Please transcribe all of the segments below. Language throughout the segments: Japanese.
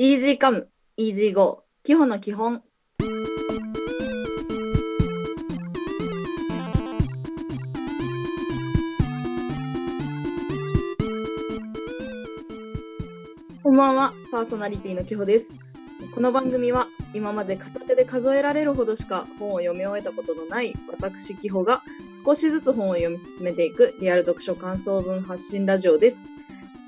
イージーカム、イージーゴー、基本の基本。こんばんは、パーソナリティのきほです。この番組は今まで片手で数えられるほどしか本を読み終えたことのない私きほが少しずつ本を読み進めていくリアル読書感想文発信ラジオです。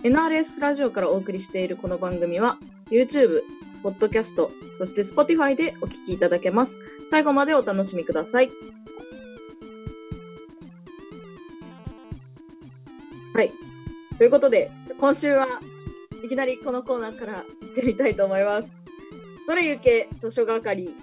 NRS ラジオからお送りしているこの番組は YouTube、ポッドキャスト、そして Spotify でお聞きいただけます。最後までお楽しみください。はい。ということで、今週はいきなりこのコーナーから行ってみたいと思います。それゆけ図書係。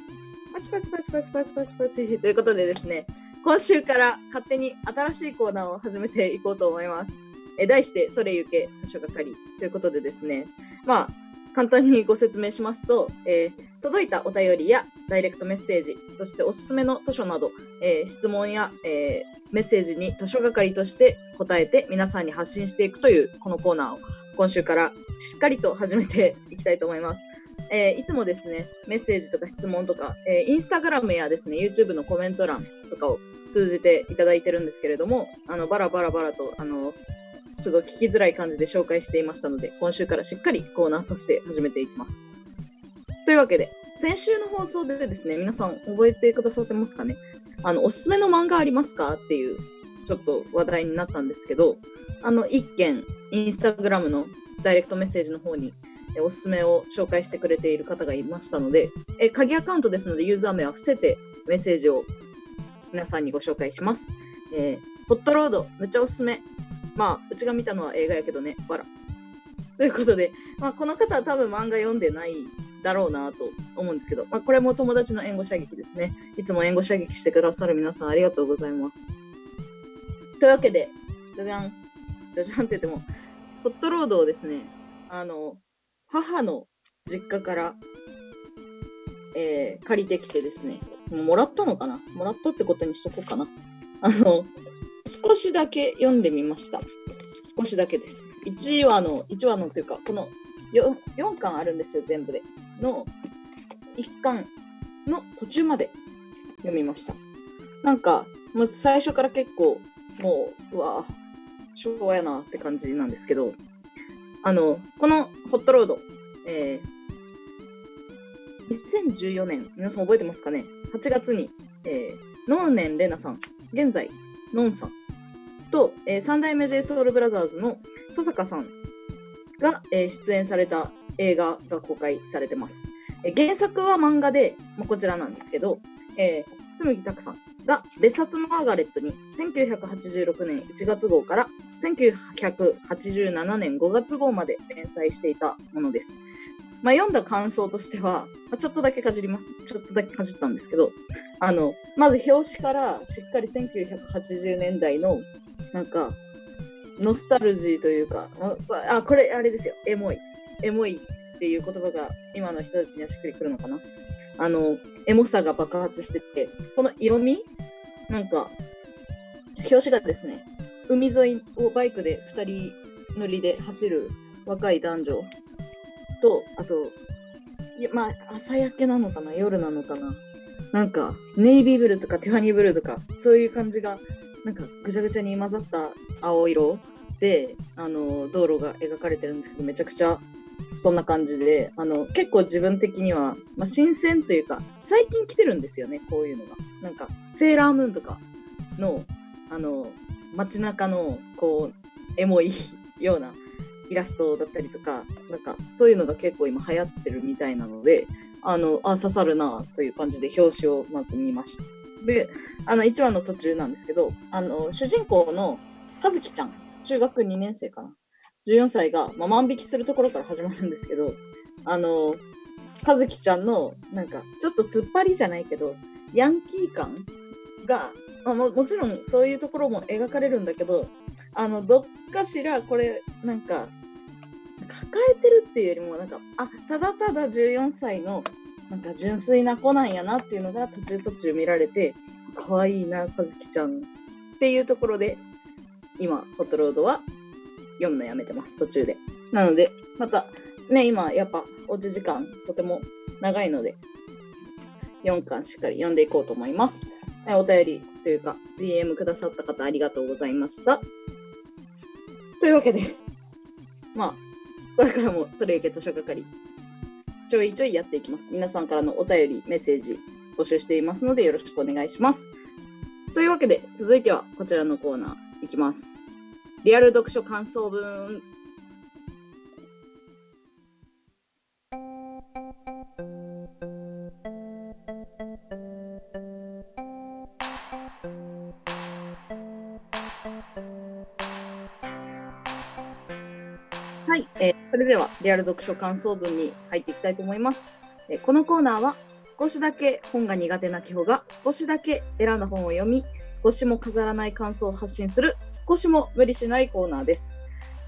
パチパチパチパチパチパチパチということでですね、今週から勝手に新しいコーナーを始めていこうと思います。え題して、それゆけ図書係ということでですね、まあ、簡単にご説明しますと、えー届いたお便りやダイレクトメッセージ、そしておすすめの図書など、えー質問や、えーメッセージに図書係として答えて皆さんに発信していくというこのコーナーを今週からしっかりと始めていきたいと思います。えーいつもですね、メッセージとか質問とか、えーインスタグラムやですね、YouTube のコメント欄とかを通じていただいてるんですけれども、あの、バラバラバラと、あの、ちょっと聞きづらい感じで紹介していましたので、今週からしっかりコーナーとして始めていきます。というわけで、先週の放送でですね、皆さん覚えてくださってますかね？あの、おすすめの漫画ありますか？っていう、ちょっと話題になったんですけど、あの、一件、インスタグラムのダイレクトメッセージの方に、おすすめを紹介してくれている方がいましたので、え鍵アカウントですので、ユーザー名は伏せてメッセージを皆さんにご紹介します。えー、ホットロード、めちゃおすすめ。まあ、うちが見たのは映画やけどね、わら。ということで、まあ、この方は多分漫画読んでないだろうなと思うんですけど、まあ、これも友達の援護射撃ですね。いつも援護射撃してくださる皆さんありがとうございます。というわけで、じゃじゃん、じゃじゃんって言っても、ホットロードをですね、あの、母の実家から、えー借りてきてですね、ももらったのかな？もらったってことにしとこうかな。あの、少しだけ読んでみました。少しだけです。1話の、1話のというか、この 4, 4巻あるんですよ、全部で。の1巻の途中まで読みました。なんか、もう最初から結構、もう、うわぁ、昭和やなって感じなんですけど、あの、このホットロード、えー、2014年、皆さん覚えてますかね ?8 月に、えー、ノーネンレナさん、現在、ノンさんと、えー、三代目 JSOULBROTHERS の登坂さんが、えー出演された映画が公開されてます。えー原作は漫画で、まあ、こちらなんですけど、えー、紬拓さんが別冊マーガレットに1986年1月号から1987年5月号まで連載していたものです。まあ、読んだ感想としては、まあ、ちょっとだけかじります。ちょっとだけかじったんですけど、あの、まず表紙からしっかり1980年代の、なんか、ノスタルジーというか、あ、これ、あれですよ、エモい。エモいっていう言葉が今の人たちにはしっくりくるのかな。あの、エモさが爆発してて、この色味なんか、表紙がですね、海沿いをバイクで2人乗りで走る若い男女と、あと、いや、まあ、朝焼けなのかな夜なのかななんか、ネイビーブルーとかティファニーブルーとか、そういう感じが、なんかぐちゃぐちゃに混ざった青色で、あの、道路が描かれてるんですけど、めちゃくちゃ、そんな感じで、あの、結構自分的には、まあ、新鮮というか、最近来てるんですよね、こういうのが。なんか、セーラームーンとかの、あの、街中の、こう、エモいようなイラストだったりとか、なんか、そういうのが結構今流行ってるみたいなので、あの、あ、刺さるなという感じで表紙をまず見ました。で、あの、1話の途中なんですけど、あの、主人公の和樹ちゃん、中学2年生かな。14歳が、まあ、万引きするところから始まるんですけど、あの、和樹ちゃんの、なんか、ちょっと突っ張りじゃないけど、ヤンキー感が、まあ、ももちろんそういうところも描かれるんだけど、あの、どっかしら、これ、なんか、抱えてるっていうよりも、なんか、あ、ただただ14歳の、なんか純粋な子なんやなっていうのが途中途中見られて、可愛いな、和樹ちゃんっていうところで、今、ホットロードは読むのやめてます、途中で。なので、また、ね、今、やっぱ、おうち時間とても長いので、4巻しっかり読んでいこうと思います。お便りというか、DM くださった方ありがとうございました。というわけで、まあ、これからもそれゆけ図書係、ちょいちょいやっていきます。皆さんからのお便り、メッセージ募集していますのでよろしくお願いします。というわけで、続いてはこちらのコーナーいきます。リアル読書感想文はい、えー、それではリアル読書感想文に入っていきたいと思います。えー、このコーナーは少しだけ本が苦手な基穂が少しだけ選んだ本を読み、少しも飾らない感想を発信する少しも無理しないコーナーです。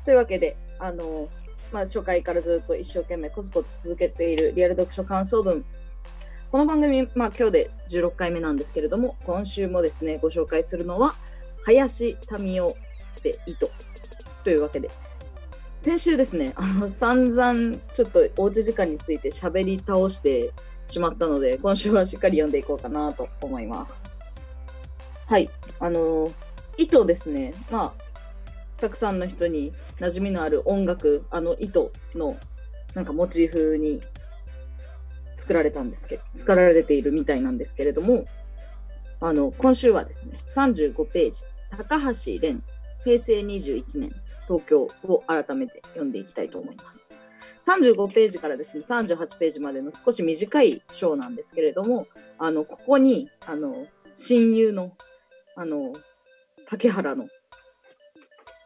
というわけで、あのまあ、初回からずっと一生懸命コツコツ続けているリアル読書感想文。この番組、まあ、今日で16回目なんですけれども、今週もですね、ご紹介するのは、林民夫で糸というわけで、先週ですね、あの、散々ちょっとおうち時間について喋り倒してしまったので、今週はしっかり読んでいこうかなと思います。はい。あの、糸ですね。まあ、たくさんの人に馴染みのある音楽、あの糸のなんかモチーフに作られたんですけど、作られているみたいなんですけれども、あの、今週はですね、35ページ、高橋蓮、平成21年、東京を改めて読んでいきたいと思います。35ページからですね、38ページまでの少し短い章なんですけれども、あの、ここに、あの、親友の、あの、竹原の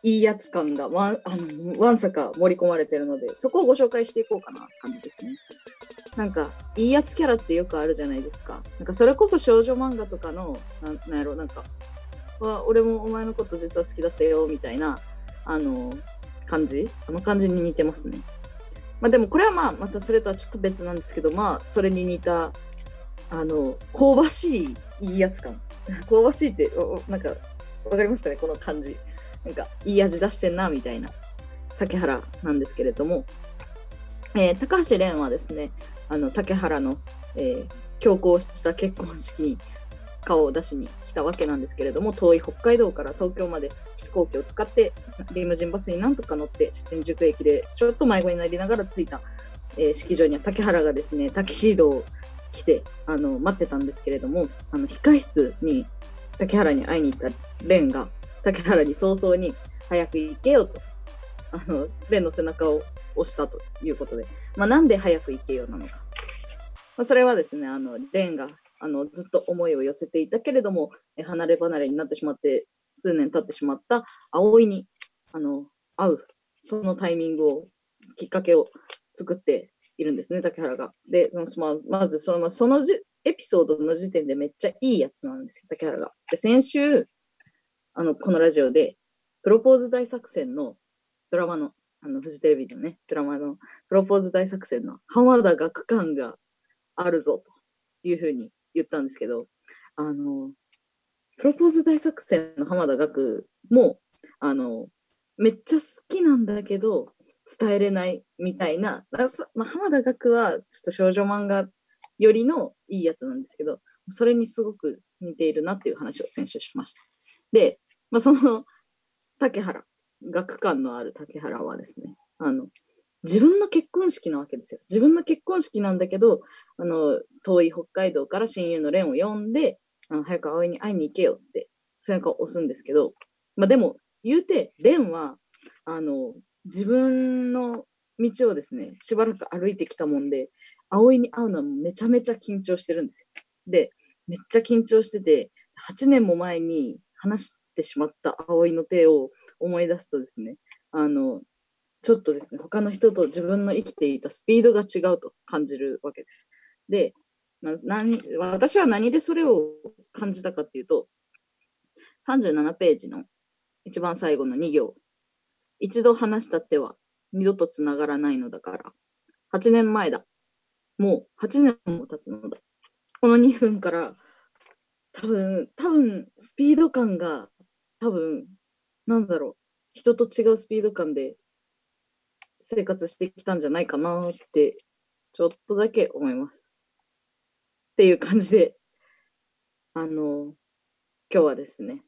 いいやつ感がわん、あの、わんさか盛り込まれてるので、そこをご紹介していこうかな感じですね。なんか、いいやつキャラってよくあるじゃないですか。なんか、それこそ少女漫画とかの、ななんやろ、なんか、俺もお前のこと実は好きだったよ、みたいな、あの、感じ？あの感じに似てますね。まあでもこれはまあまたそれとはちょっと別なんですけど、まあそれに似た、あの、香ばしいいいやつ感。香ばしいって、なんか、わかりますかね？この感じ。なんか、いい味出してんな、みたいな、竹原なんですけれども、えー、高橋蓮はですね、あの、竹原の、えー、強行した結婚式に顔を出しに来たわけなんですけれども、遠い北海道から東京まで飛行機を使って、リムジンバスになんとか乗って、新宿駅でちょっと迷子になりながら着いた、えー、式場には竹原がですね、タキシードを着て、あの、待ってたんですけれども、あの、控室に竹原に会いに行った蓮が、竹原に早々に早く行けよと、あの、蓮の背中を押したということで、まあ、なんで早く行けよなのか。まあ、それはですね、あの、蓮があのずっと思いを寄せていたけれども、離れ離れになってしまって、数年経ってしまった葵にあの会う、そのタイミングを、きっかけを作っているんですね、竹原が。で、まあ、まずそのそのじエピソードの時点でめっちゃいいやつなんですよ、竹原が。で、先週、あの、このラジオで、プロポーズ大作戦のドラマの、あの、フジテレビのね、ドラマのプロポーズ大作戦の浜田学館があるぞというふうに言ったんですけど、あの、プロポーズ大作戦の浜田岳も、あの、めっちゃ好きなんだけど、伝えれないみたいな、まあ、浜田岳はちょっと少女漫画よりのいいやつなんですけど、それにすごく似ているなっていう話を先週しました。で、まあ、その竹原、学館のある竹原はですね、あの、自分の結婚式なわけですよ。自分の結婚式なんだけど、あの、遠い北海道から親友の蓮を呼んで、あの早く葵に会いに行けよって背中を押すんですけど、まあでも、言うて、蓮は、あの、自分の道をですね、しばらく歩いてきたもんで、葵に会うのはめちゃめちゃ緊張してるんですよ。で、めっちゃ緊張してて、8年も前に話してしまった葵の手を思い出すとですね、あの、ちょっとですね、他の人と自分の生きていたスピードが違うと感じるわけです。で、何私は何でそれを感じたかっていうと、37ページの一番最後の2行。一度話した手は二度と繋がらないのだから。8年前だ。もう8年も経つのだ。この2分から多分、多分スピード感が多分、なんだろう。人と違うスピード感で生活してきたんじゃないかなってちょっとだけ思います。っていう感じで、あの、今日はですね、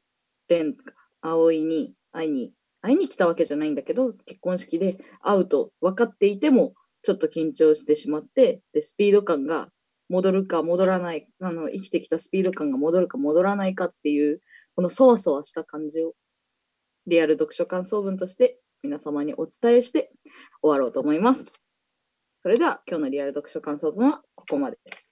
レン葵に会いに、会いに来たわけじゃないんだけど、結婚式で会うと分かっていても、ちょっと緊張してしまって、で、スピード感が戻るか戻らない、あの、生きてきたスピード感が戻るか戻らないかっていう、このそわそわした感じを、リアル読書感想文として皆様にお伝えして終わろうと思います。それでは今日のリアル読書感想文はここまでです。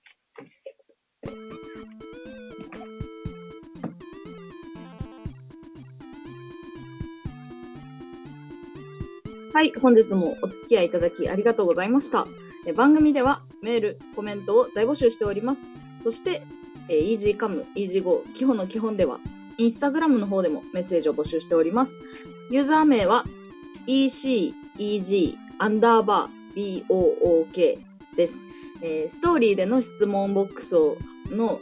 はい、本日もお付き合いいただきありがとうございました。え番組ではメール、コメントを大募集しております。そして、えー、EasyCome、EasyGo、基本の基本では、インスタグラムの方でもメッセージを募集しております。ユーザー名は ECEG アンダーバー BOOK です、えーストーリーでの質問ボックスをの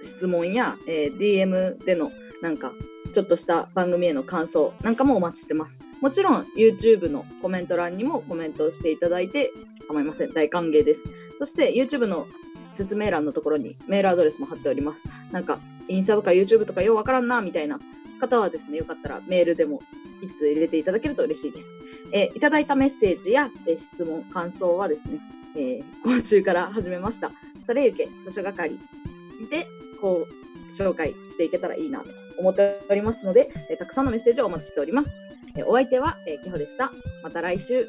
質問や、えー DM でのなんかちょっとした番組への感想なんかもお待ちしてます。もちろん YouTube のコメント欄にもコメントをしていただいて構いません。大歓迎です。そして YouTube の説明欄のところにメールアドレスも貼っております。なんかインスタとか YouTube とかようわからんなみたいな方はですね、よかったらメールでもいつ入れていただけると嬉しいです。えーいただいたメッセージや、え質問、感想はですね、えー今週から始めました。それゆけ図書係で、こう、紹介していけたらいいなと思っておりますので、えーたくさんのメッセージをお待ちしております。えーお相手は、えー、きほでした。また来週。